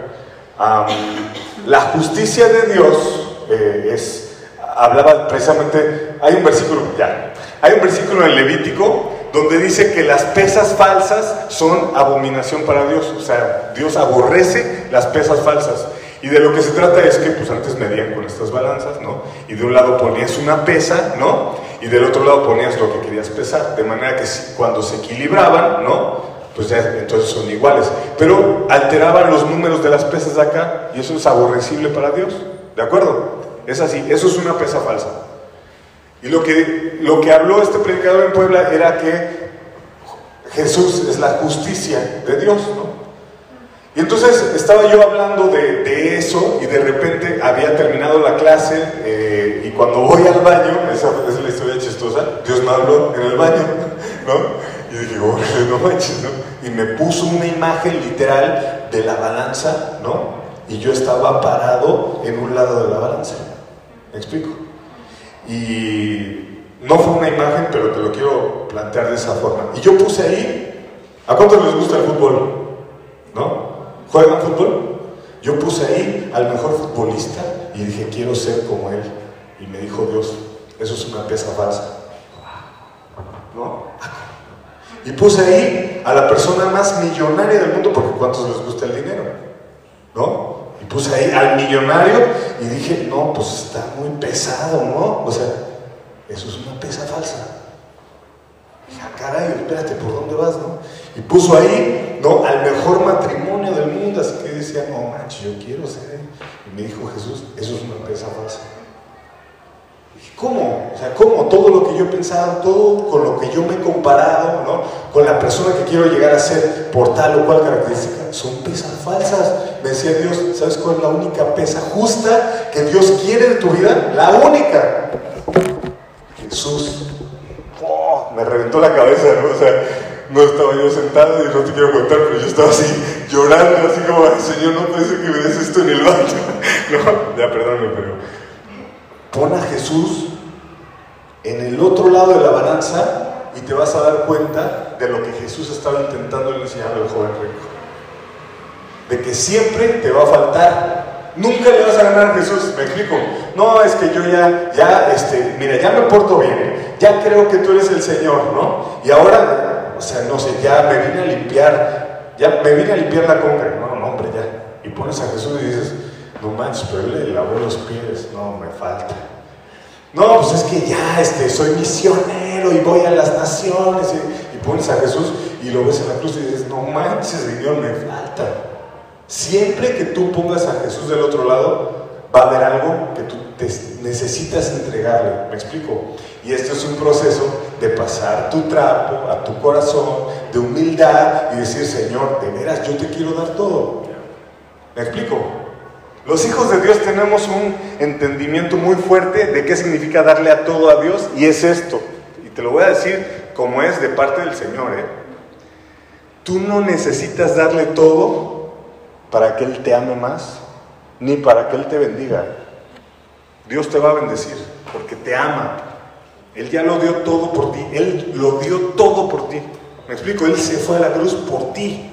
S2: La justicia de Dios eh, es, hablaba precisamente, hay un versículo, ya, hay un versículo en Levítico donde dice que las pesas falsas son abominación para Dios, o sea, Dios aborrece las pesas falsas. Y de lo que se trata es que pues antes medían con estas balanzas, ¿no? Y de un lado ponías una pesa, ¿no? Y del otro lado ponías lo que querías pesar, de manera que cuando se equilibraban, ¿no? Pues ya entonces son iguales. Pero alteraban los números de las pesas de acá y eso es aborrecible para Dios, ¿de acuerdo? Es así, eso es una pesa falsa. Y lo que, lo que habló este predicador en Puebla era que Jesús es la justicia de Dios, ¿no? Y entonces estaba yo hablando de, eso y de repente había terminado la clase eh, y cuando voy al baño, esa, es la historia chistosa, Dios me habló en el baño, ¿no? Y me puso una imagen literal de la balanza, ¿no? Y yo estaba parado en un lado de la balanza. ¿Me explico? Y no fue una imagen, pero te lo quiero plantear de esa forma. Y yo puse ahí, ¿a cuántos les gusta el fútbol? ¿No? ¿Juegan fútbol? Yo puse ahí al mejor futbolista y dije, quiero ser como él. Y me dijo Dios, eso es una pieza falsa. ¿No? Y puse ahí a la persona más millonaria del mundo, porque ¿cuántos les gusta el dinero? ¿No? Y puse ahí al millonario y dije, no, pues está muy pesado, ¿no? O sea, eso es una pieza falsa. dije, ah, caray, espérate, ¿por dónde vas, no? Y puso ahí, ¿no? Al mejor matrimonio del mundo, así que decía, no manches, yo quiero ser. Y me dijo Jesús, eso es una empresa falsa. ¿Cómo? O sea, ¿cómo? Todo lo que yo he pensado, todo con lo que yo me he comparado, ¿no? Con la persona que quiero llegar a ser por tal o cual característica, son pesas falsas. Me decía Dios, ¿sabes cuál es la única pesa justa que Dios quiere de tu vida? La única. Jesús. Oh, me reventó la cabeza, ¿no? O sea, no estaba yo sentado y no te quiero contar, pero yo estaba así llorando, así como, Señor, no ser que me des esto en el baño. no, ya perdóname, pero pon a Jesús en el otro lado de la balanza y te vas a dar cuenta de lo que Jesús estaba intentando enseñar al joven rico. De que siempre te va a faltar. Nunca le vas a ganar a Jesús, me explico. No, es que yo ya, ya, este, mira, ya me porto bien, ya creo que tú eres el Señor, ¿no? Y ahora o sea, no sé, ya me vine a limpiar, ya me vine a limpiar la conga, no, no, hombre, ya. Y pones a Jesús y dices, no manches, pero él le lavó los pies, no, me falta. No, pues es que ya, este, soy misionero y voy a las naciones. Y, pones a Jesús y lo ves en la cruz y dices, no manches, Señor, me falta. Siempre que tú pongas a Jesús del otro lado, va a haber algo que tú necesitas entregarle. ¿Me explico? Y esto es un proceso de pasar tu trapo a tu corazón, de humildad y decir, Señor, de veras, yo te quiero dar todo. ¿Me explico? Los hijos de Dios tenemos un entendimiento muy fuerte de qué significa darle a todo a Dios y es esto. Y te lo voy a decir como es de parte del Señor. ¿eh? Tú no necesitas darle todo para que Él te ame más, ni para que Él te bendiga. Dios te va a bendecir porque te ama, él ya lo dio todo por ti. Él lo dio todo por ti. ¿Me explico? Él se fue a la cruz por ti.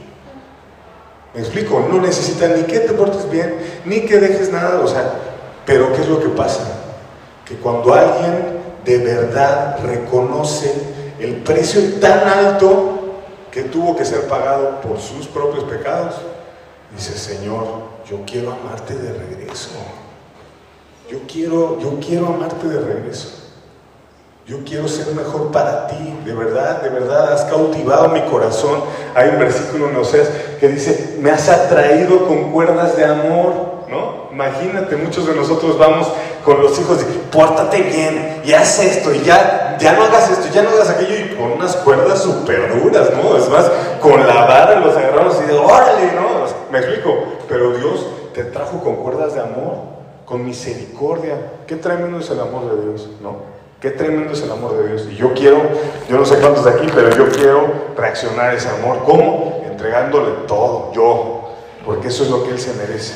S2: ¿Me explico? No necesita ni que te portes bien, ni que dejes nada. O sea, pero ¿qué es lo que pasa? Que cuando alguien de verdad reconoce el precio tan alto que tuvo que ser pagado por sus propios pecados, dice, Señor, yo quiero amarte de regreso. Yo quiero, yo quiero amarte de regreso. Yo quiero ser mejor para ti, de verdad, de verdad, has cautivado mi corazón. Hay un versículo en Oseas que dice, me has atraído con cuerdas de amor, ¿no? Imagínate, muchos de nosotros vamos con los hijos y pórtate bien, y haz esto, y ya, ya no hagas esto, ya no hagas aquello, y con unas cuerdas súper duras, ¿no? Es más, con la vara los agarramos y de, órale, ¿no? Me explico, pero Dios te trajo con cuerdas de amor, con misericordia. Qué tremendo es el amor de Dios, ¿no? Qué tremendo es el amor de Dios. Y yo quiero, yo no sé cuántos de aquí, pero yo quiero reaccionar a ese amor. ¿Cómo? Entregándole todo, yo, porque eso es lo que Él se merece.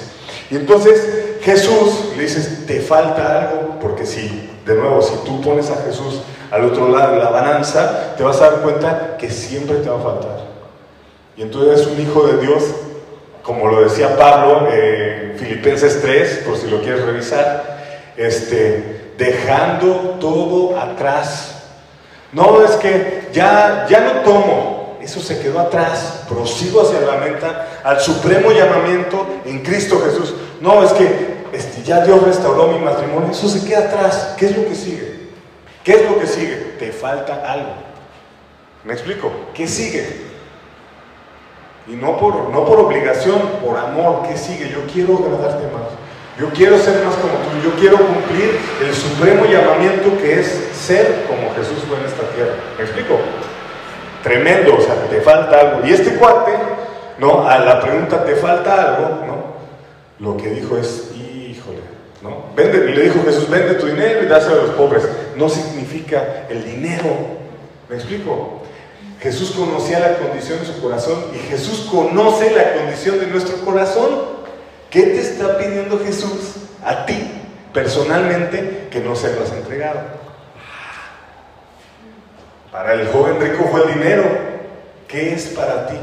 S2: Y entonces Jesús le dices, te falta algo, porque si, de nuevo, si tú pones a Jesús al otro lado de la balanza, te vas a dar cuenta que siempre te va a faltar. y entonces es un hijo de Dios, como lo decía Pablo en Filipenses 3, por si lo quieres revisar, este, dejando todo atrás. No es que ya, ya no tomo, eso se quedó atrás, prosigo hacia la meta, al supremo llamamiento en Cristo Jesús. No, es que este, ya Dios restauró mi matrimonio, eso se queda atrás. ¿Qué es lo que sigue? ¿Qué es lo que sigue? Te falta algo. ¿Me explico? ¿Qué sigue? Y no por, no por obligación, por amor. ¿Qué sigue? Yo quiero agradarte más. Yo quiero ser más como tú. Yo quiero cumplir el supremo llamamiento que es ser como Jesús fue en esta tierra. ¿Me explico? Tremendo, o sea, te falta algo. Y este cuate, ¿no? A la pregunta, ¿te falta algo? ¿No? Lo que dijo es, híjole, ¿no? Vende, y le dijo Jesús, vende tu dinero y dáselo a los pobres. No significa el dinero. ¿Me explico? Jesús conocía la condición de su corazón y Jesús conoce la condición de nuestro corazón. ¿Qué te está pidiendo Jesús a ti personalmente que no se lo has entregado? Para el joven rico fue el dinero. ¿Qué es para ti?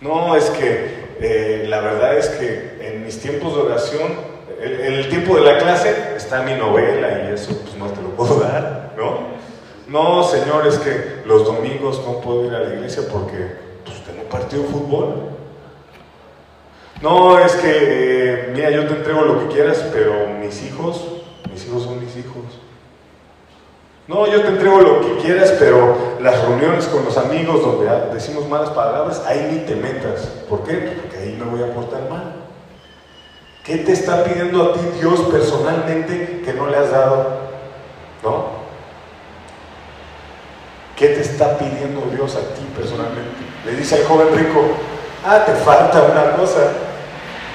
S2: No, es que eh, la verdad es que en mis tiempos de oración, en el tiempo de la clase está mi novela y eso pues no te lo puedo dar, ¿no? No, Señor, es que los domingos no puedo ir a la iglesia porque pues, tengo partido de fútbol. No, es que, eh, mira, yo te entrego lo que quieras, pero mis hijos, mis hijos son mis hijos. No, yo te entrego lo que quieras, pero las reuniones con los amigos donde decimos malas palabras, ahí ni te metas. ¿Por qué? Porque ahí me voy a portar mal. ¿Qué te está pidiendo a ti Dios personalmente que no le has dado? ¿No? ¿Qué te está pidiendo Dios a ti personalmente? Le dice al joven rico, ah, te falta una cosa,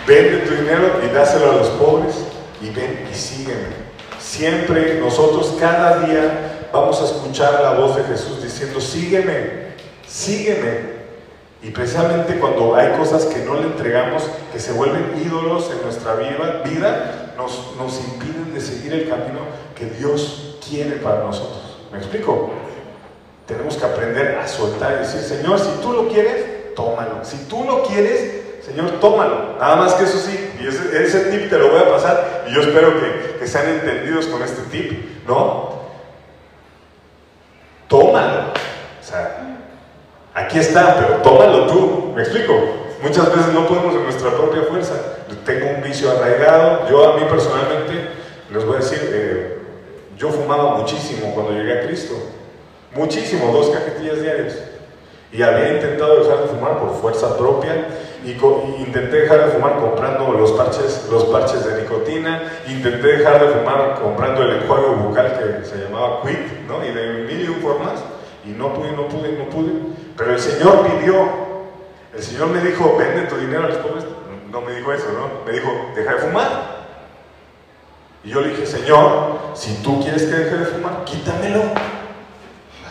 S2: vende tu dinero y dáselo a los pobres y ven y sígueme. Siempre nosotros cada día vamos a escuchar la voz de Jesús diciendo, sígueme, sígueme. Y precisamente cuando hay cosas que no le entregamos, que se vuelven ídolos en nuestra vida, nos, nos impiden de seguir el camino que Dios quiere para nosotros. ¿Me explico? Tenemos que aprender a soltar y decir, Señor, si tú lo quieres, tómalo. Si tú lo quieres, Señor, tómalo. Nada más que eso sí, y ese, tip te lo voy a pasar y yo espero que, sean entendidos con este tip, ¿no? Tómalo. O sea, aquí está, pero tómalo tú. ¿Me explico? Muchas veces no podemos en nuestra propia fuerza. Tengo un vicio arraigado. Yo a mí personalmente, les voy a decir, eh, yo fumaba muchísimo cuando llegué a Cristo. Muchísimo, dos cajetillas diarias. Y había intentado dejar de fumar por fuerza propia y, intenté dejar de fumar comprando los parches, los parches de nicotina, intenté dejar de fumar comprando el enjuague bucal que se llamaba Quit, ¿no? Y de mil y un formas, y no pude, no pude, no pude. Pero el Señor pidió, el Señor me dijo, vende tu dinero a los pobres. No me dijo eso, ¿no? Me dijo, deja de fumar. Y yo le dije, Señor, si tú quieres que deje de fumar, quítamelo.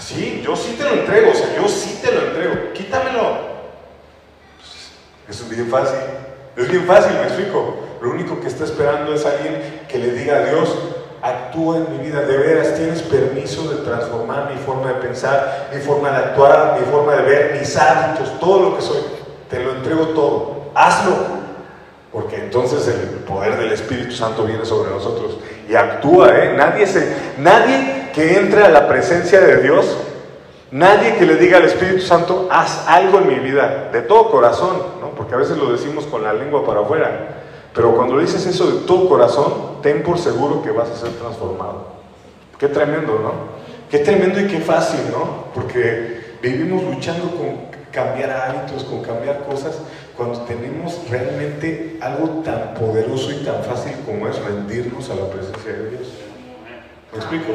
S2: Sí, yo sí te lo entrego, o sea, yo sí te lo entrego, quítamelo. Es bien fácil, es bien fácil, me explico. Lo único que está esperando es alguien que le diga a Dios, actúa en mi vida, de veras tienes permiso de transformar mi forma de pensar, mi forma de actuar, mi forma de ver, mis hábitos, todo lo que soy. Te lo entrego todo, hazlo. Porque entonces el poder del Espíritu Santo viene sobre nosotros y actúa, ¿eh? Nadie, se, nadie que entre a la presencia de Dios, nadie que le diga al Espíritu Santo, haz algo en mi vida, de todo corazón, ¿no? porque a veces lo decimos con la lengua para afuera, pero cuando dices eso de todo corazón, ten por seguro que vas a ser transformado. Qué tremendo, ¿no? Qué tremendo y qué fácil, ¿no? Porque vivimos luchando con cambiar hábitos, con cambiar cosas, cuando tenemos realmente algo tan poderoso y tan fácil como es rendirnos a la presencia de Dios. ¿Me explico?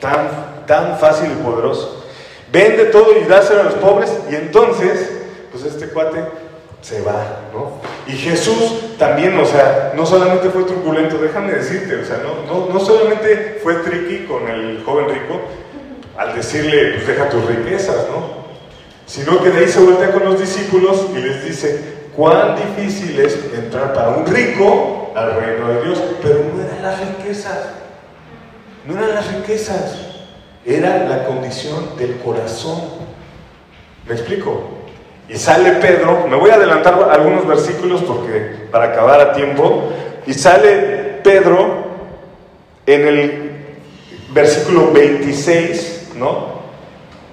S2: Tan, tan fácil y poderoso. Vende todo y dáselo a los pobres y entonces, pues este cuate se va, ¿no? Y Jesús también, o sea, no solamente fue turbulento, déjame decirte, o sea, no, no, no solamente fue tricky con el joven rico al decirle, pues deja tus riquezas, ¿no? Sino que de ahí se voltea con los discípulos y les dice, cuán difícil es entrar para un rico al reino de Dios, pero no eran las riquezas. No eran las riquezas, era la condición del corazón. ¿Me explico? Y sale Pedro, me voy a adelantar algunos versículos porque para acabar a tiempo, y sale Pedro en el versículo 26, ¿no?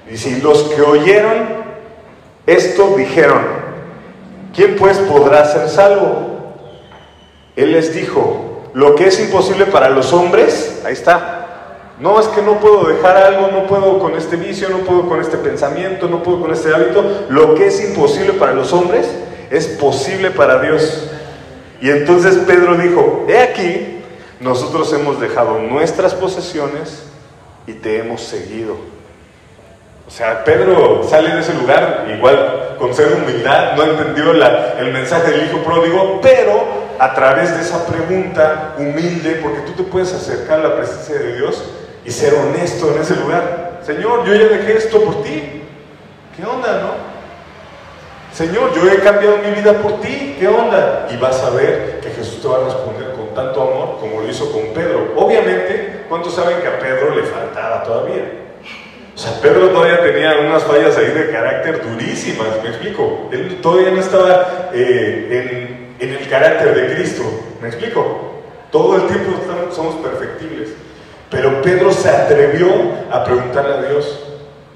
S2: Dice, y los que oyeron esto dijeron, ¿quién pues podrá ser salvo? Él les dijo, lo que es imposible para los hombres, ahí está, no, es que no puedo dejar algo, no puedo con este vicio, no puedo con este pensamiento, no puedo con este hábito. Lo que es imposible para los hombres es posible para Dios. Y entonces Pedro dijo, he aquí, nosotros hemos dejado nuestras posesiones y te hemos seguido. O sea, Pedro sale de ese lugar igual con ser humildad, no entendió el mensaje del hijo pródigo, pero a través de esa pregunta humilde, porque tú te puedes acercar a la presencia de Dios y ser honesto en ese lugar. Señor, yo ya dejé esto por ti. ¿Qué onda, no? Señor, yo he cambiado mi vida por ti. ¿Qué onda? Y vas a ver que Jesús te va a responder con tanto amor como lo hizo con Pedro. Obviamente, ¿cuántos saben que a Pedro le faltaba todavía? O sea, Pedro todavía tenía unas fallas ahí de carácter durísimas, me explico. Él todavía no estaba eh, en, en el carácter de Cristo, me explico. Todo el tiempo somos perfectibles. Pero Pedro se atrevió a preguntarle a Dios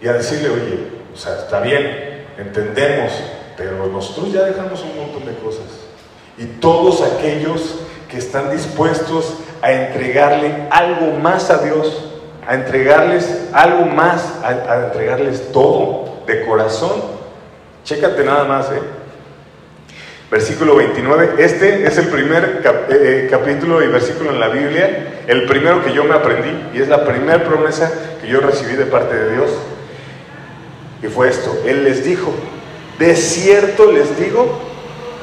S2: y a decirle, oye, o sea, está bien, entendemos, pero nosotros ya dejamos un montón de cosas. Y todos aquellos que están dispuestos a entregarle algo más a Dios, a entregarles algo más, a, a entregarles todo de corazón, chécate nada más, ¿eh? Versículo 29, este es el primer eh, eh, capítulo y versículo en la Biblia, el primero que yo me aprendí y es la primera promesa que yo recibí de parte de Dios. Y fue esto, Él les dijo, de cierto les digo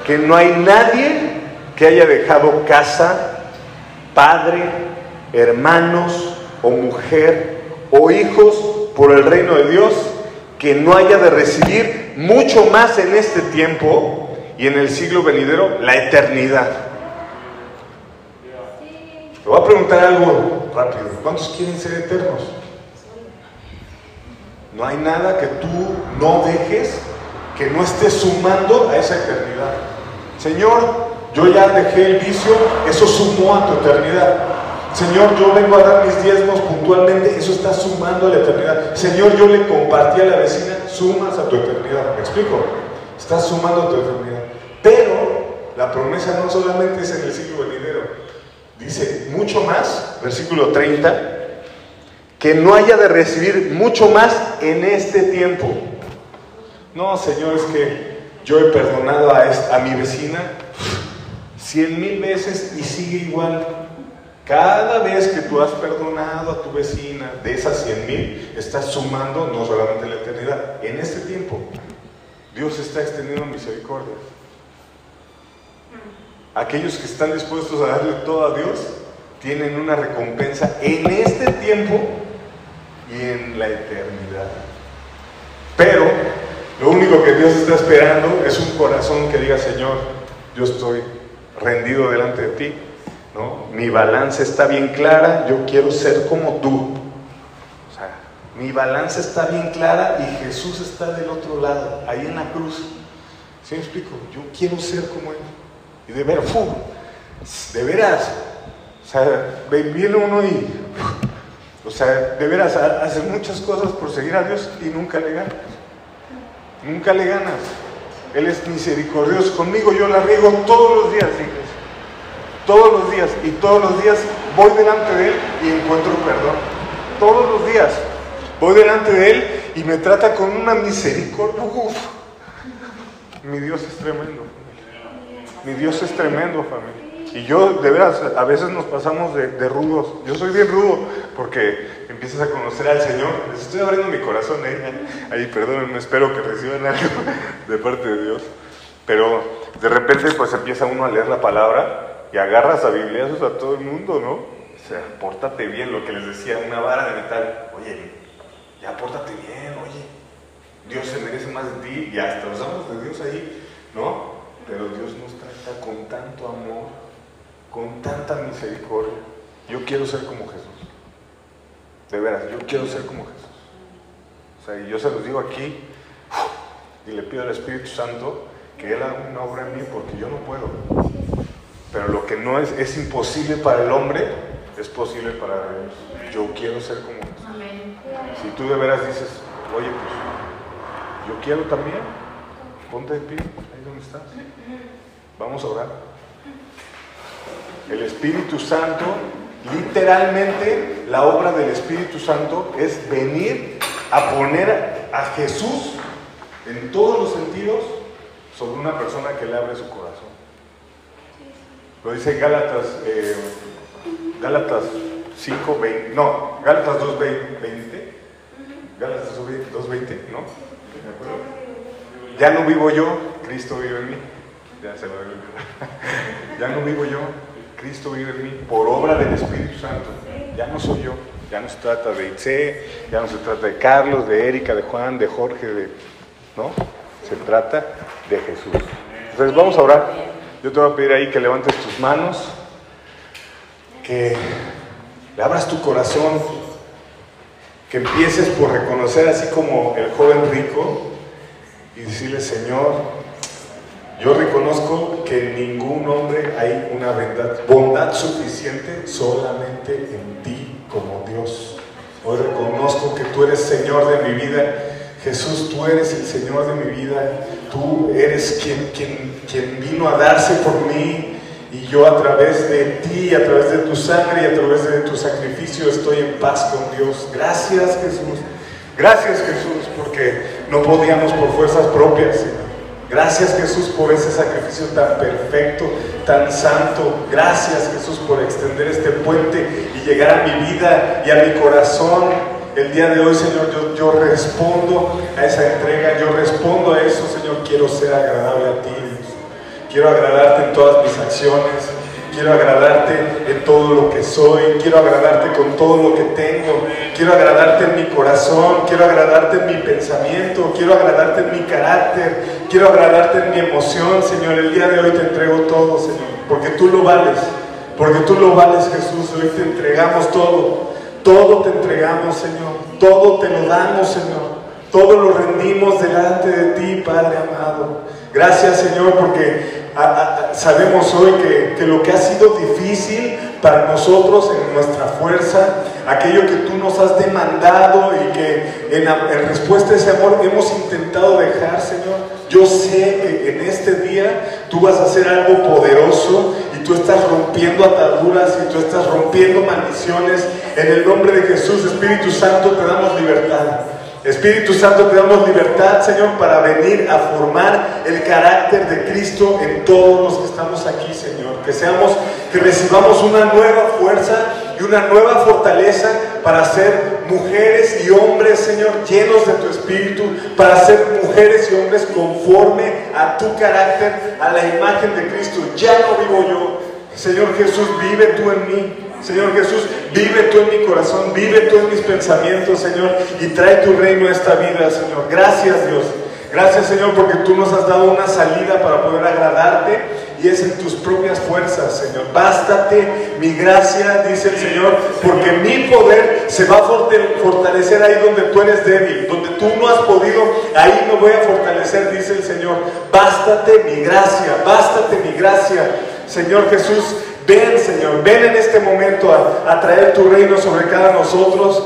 S2: que no hay nadie que haya dejado casa, padre, hermanos o mujer o hijos por el reino de Dios que no haya de recibir mucho más en este tiempo y en el siglo venidero la eternidad. Te voy a preguntar algo rápido. ¿Cuántos quieren ser eternos? No hay nada que tú no dejes que no estés sumando a esa eternidad. Señor, yo ya dejé el vicio, eso sumó a tu eternidad. Señor, yo vengo a dar mis diezmos puntualmente, eso está sumando a la eternidad. Señor, yo le compartí a la vecina, sumas a tu eternidad. ¿Me explico? Estás sumando a tu eternidad. Pero la promesa no solamente es en el siglo venidero, dice mucho más, versículo 30, que no haya de recibir mucho más en este tiempo. No, Señor, es que yo he perdonado a, a mi vecina cien mil veces y sigue igual. Cada vez que tú has perdonado a tu vecina de esas cien mil, estás sumando no solamente la eternidad, en este tiempo Dios está extendiendo misericordia. Aquellos que están dispuestos a darle todo a Dios tienen una recompensa en este tiempo y en la eternidad. Pero lo único que Dios está esperando es un corazón que diga, Señor, yo estoy rendido delante de ti. ¿no? Mi balanza está bien clara, yo quiero ser como tú. O sea, mi balanza está bien clara y Jesús está del otro lado, ahí en la cruz. ¿Sí me explico? Yo quiero ser como Él. De veras, de veras, o sea, viene uno y, o sea, de veras, hace muchas cosas por seguir a Dios y nunca le ganas. Nunca le ganas. Él es misericordioso conmigo, yo la riego todos los días, iglesia. Todos los días. Y todos los días voy delante de Él y encuentro perdón. Todos los días. Voy delante de Él y me trata con una misericordia. Uf, mi Dios es tremendo. Mi Dios es tremendo, familia. Y yo, de veras, a veces nos pasamos de, rudos. Yo soy bien rudo porque empiezas a conocer al Señor. Les estoy abriendo mi corazón, ¿eh? Ahí, perdónenme, espero que reciban algo de parte de Dios. Pero de repente, pues empieza uno a leer la palabra y agarras a bibliazos a todo el mundo, ¿no? O sea, pórtate bien, lo que les decía, una vara de metal. Oye, ya pórtate bien, oye. Dios se merece más de ti y hasta los de Dios ahí, ¿no? Pero Dios nos con tanto amor, con tanta misericordia. Yo quiero ser como Jesús. De veras, yo quiero ser como Jesús. O sea, y yo se los digo aquí, y le pido al Espíritu Santo que Él haga una obra en mí porque yo no puedo. Pero lo que no es, es imposible para el hombre, es posible para Dios. Yo quiero ser como Si tú de veras dices, oye, pues yo quiero también, ponte de pie, ahí donde estás. Vamos a orar. El Espíritu Santo, literalmente la obra del Espíritu Santo es venir a poner a Jesús en todos los sentidos sobre una persona que le abre su corazón. Lo dice Gálatas, eh, Gálatas 5, 20, no, Gálatas 2, 20, Gálatas 2, 20, ¿no? Ya no vivo yo, Cristo vive en mí. Ya se Ya no vivo yo, Cristo vive en mí por obra del Espíritu Santo. Ya no soy yo. Ya no se trata de Itze, ya no se trata de Carlos, de Erika, de Juan, de Jorge, de, ¿no? Se trata de Jesús. Entonces vamos a orar. Yo te voy a pedir ahí que levantes tus manos, que le abras tu corazón, que empieces por reconocer así como el joven rico y decirle, Señor, yo reconozco que en ningún hombre hay una bondad, bondad suficiente solamente en ti como Dios. Hoy reconozco que tú eres Señor de mi vida. Jesús, tú eres el Señor de mi vida. Tú eres quien, quien, quien vino a darse por mí. Y yo a través de ti, a través de tu sangre y a través de tu sacrificio estoy en paz con Dios. Gracias Jesús. Gracias Jesús porque no podíamos por fuerzas propias. Gracias Jesús por ese sacrificio tan perfecto, tan santo. Gracias Jesús por extender este puente y llegar a mi vida y a mi corazón. El día de hoy, Señor, yo, respondo a esa entrega, yo respondo a eso, Señor. Quiero ser agradable a ti, Dios. Quiero agradarte en todas mis acciones. Quiero agradarte en todo lo que soy, quiero agradarte con todo lo que tengo, quiero agradarte en mi corazón, quiero agradarte en mi pensamiento, quiero agradarte en mi carácter, quiero agradarte en mi emoción, Señor. El día de hoy te entrego todo, Señor, porque tú lo vales, porque tú lo vales, Jesús. Hoy te entregamos todo, todo te entregamos, Señor, todo te lo damos, Señor. Todo lo rendimos delante de ti, Padre amado. Gracias, Señor, porque sabemos hoy que, lo que ha sido difícil para nosotros en nuestra fuerza, aquello que tú nos has demandado y que en, en respuesta a ese amor hemos intentado dejar, Señor, yo sé que en este día tú vas a hacer algo poderoso y tú estás rompiendo ataduras y tú estás rompiendo maldiciones. En el nombre de Jesús, Espíritu Santo, te damos libertad. Espíritu Santo, te damos libertad, Señor, para venir a formar el carácter de Cristo en todos los que estamos aquí, Señor. Que seamos, que recibamos una nueva fuerza y una nueva fortaleza para ser mujeres y hombres, Señor, llenos de tu Espíritu, para ser mujeres y hombres conforme a tu carácter, a la imagen de Cristo. Ya no vivo yo, Señor Jesús, vive tú en mí. Señor Jesús, vive tú en mi corazón, vive tú en mis pensamientos, Señor, y trae tu reino a esta vida, Señor. Gracias, Dios. Gracias, Señor, porque tú nos has dado una salida para poder agradarte y es en tus propias fuerzas, Señor. Bástate mi gracia, dice el Señor, porque mi poder se va a fortalecer ahí donde tú eres débil, donde tú no has podido, ahí me voy a fortalecer, dice el Señor. Bástate mi gracia, bástate mi gracia, Señor Jesús. Ven, Señor, ven en este momento a, traer tu reino sobre cada nosotros,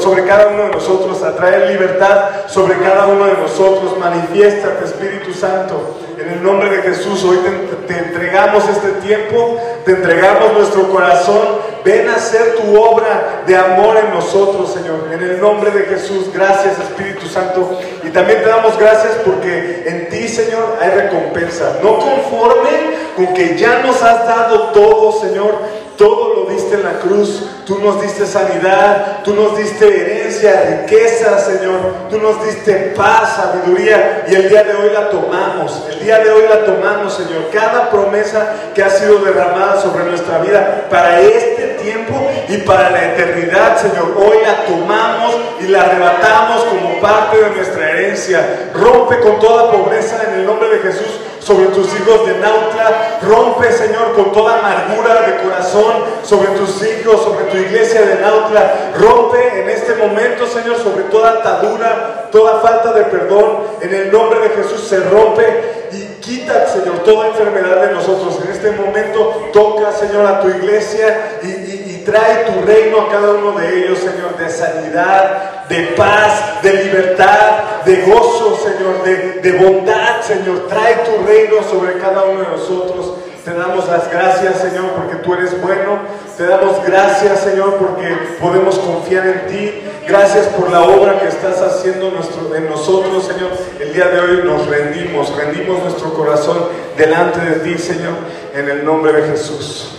S2: sobre cada uno de nosotros, a traer libertad sobre cada uno de nosotros. Manifiéstate, Espíritu Santo. En el nombre de Jesús, hoy te, te entregamos este tiempo, te entregamos nuestro corazón. Ven a hacer tu obra de amor en nosotros, Señor. En el nombre de Jesús, gracias, Espíritu Santo. Y también te damos gracias porque en ti, Señor, hay recompensa. No conforme con que ya nos has dado todo, Señor. Todo lo diste en la cruz. Tú nos diste sanidad, tú nos diste herencia, riqueza, Señor. Tú nos diste paz, sabiduría. Y el día de hoy la tomamos. El día de hoy la tomamos, Señor. Cada promesa que ha sido derramada sobre nuestra vida para este tiempo y para la eternidad, Señor. Hoy la tomamos y la arrebatamos parte de nuestra herencia. Rompe con toda pobreza en el nombre de Jesús sobre tus hijos de Nautla. Rompe, Señor, con toda amargura de corazón sobre tus hijos, sobre tu iglesia de Nautla. Rompe en este momento, Señor, sobre toda atadura toda falta de perdón, en el nombre de Jesús se rompe y quita, Señor, toda enfermedad de nosotros. En este momento toca, Señor, a tu iglesia y, trae tu reino a cada uno de ellos, Señor, de sanidad, de paz, de libertad, de gozo, Señor, de, de bondad, Señor. Trae tu reino sobre cada uno de nosotros. Te damos las gracias, Señor, porque tú eres bueno. Te damos gracias, Señor, porque podemos confiar en ti. Gracias por la obra que estás haciendo en nosotros, Señor. El día de hoy nos rendimos, rendimos nuestro corazón delante de ti, Señor, en el nombre de Jesús.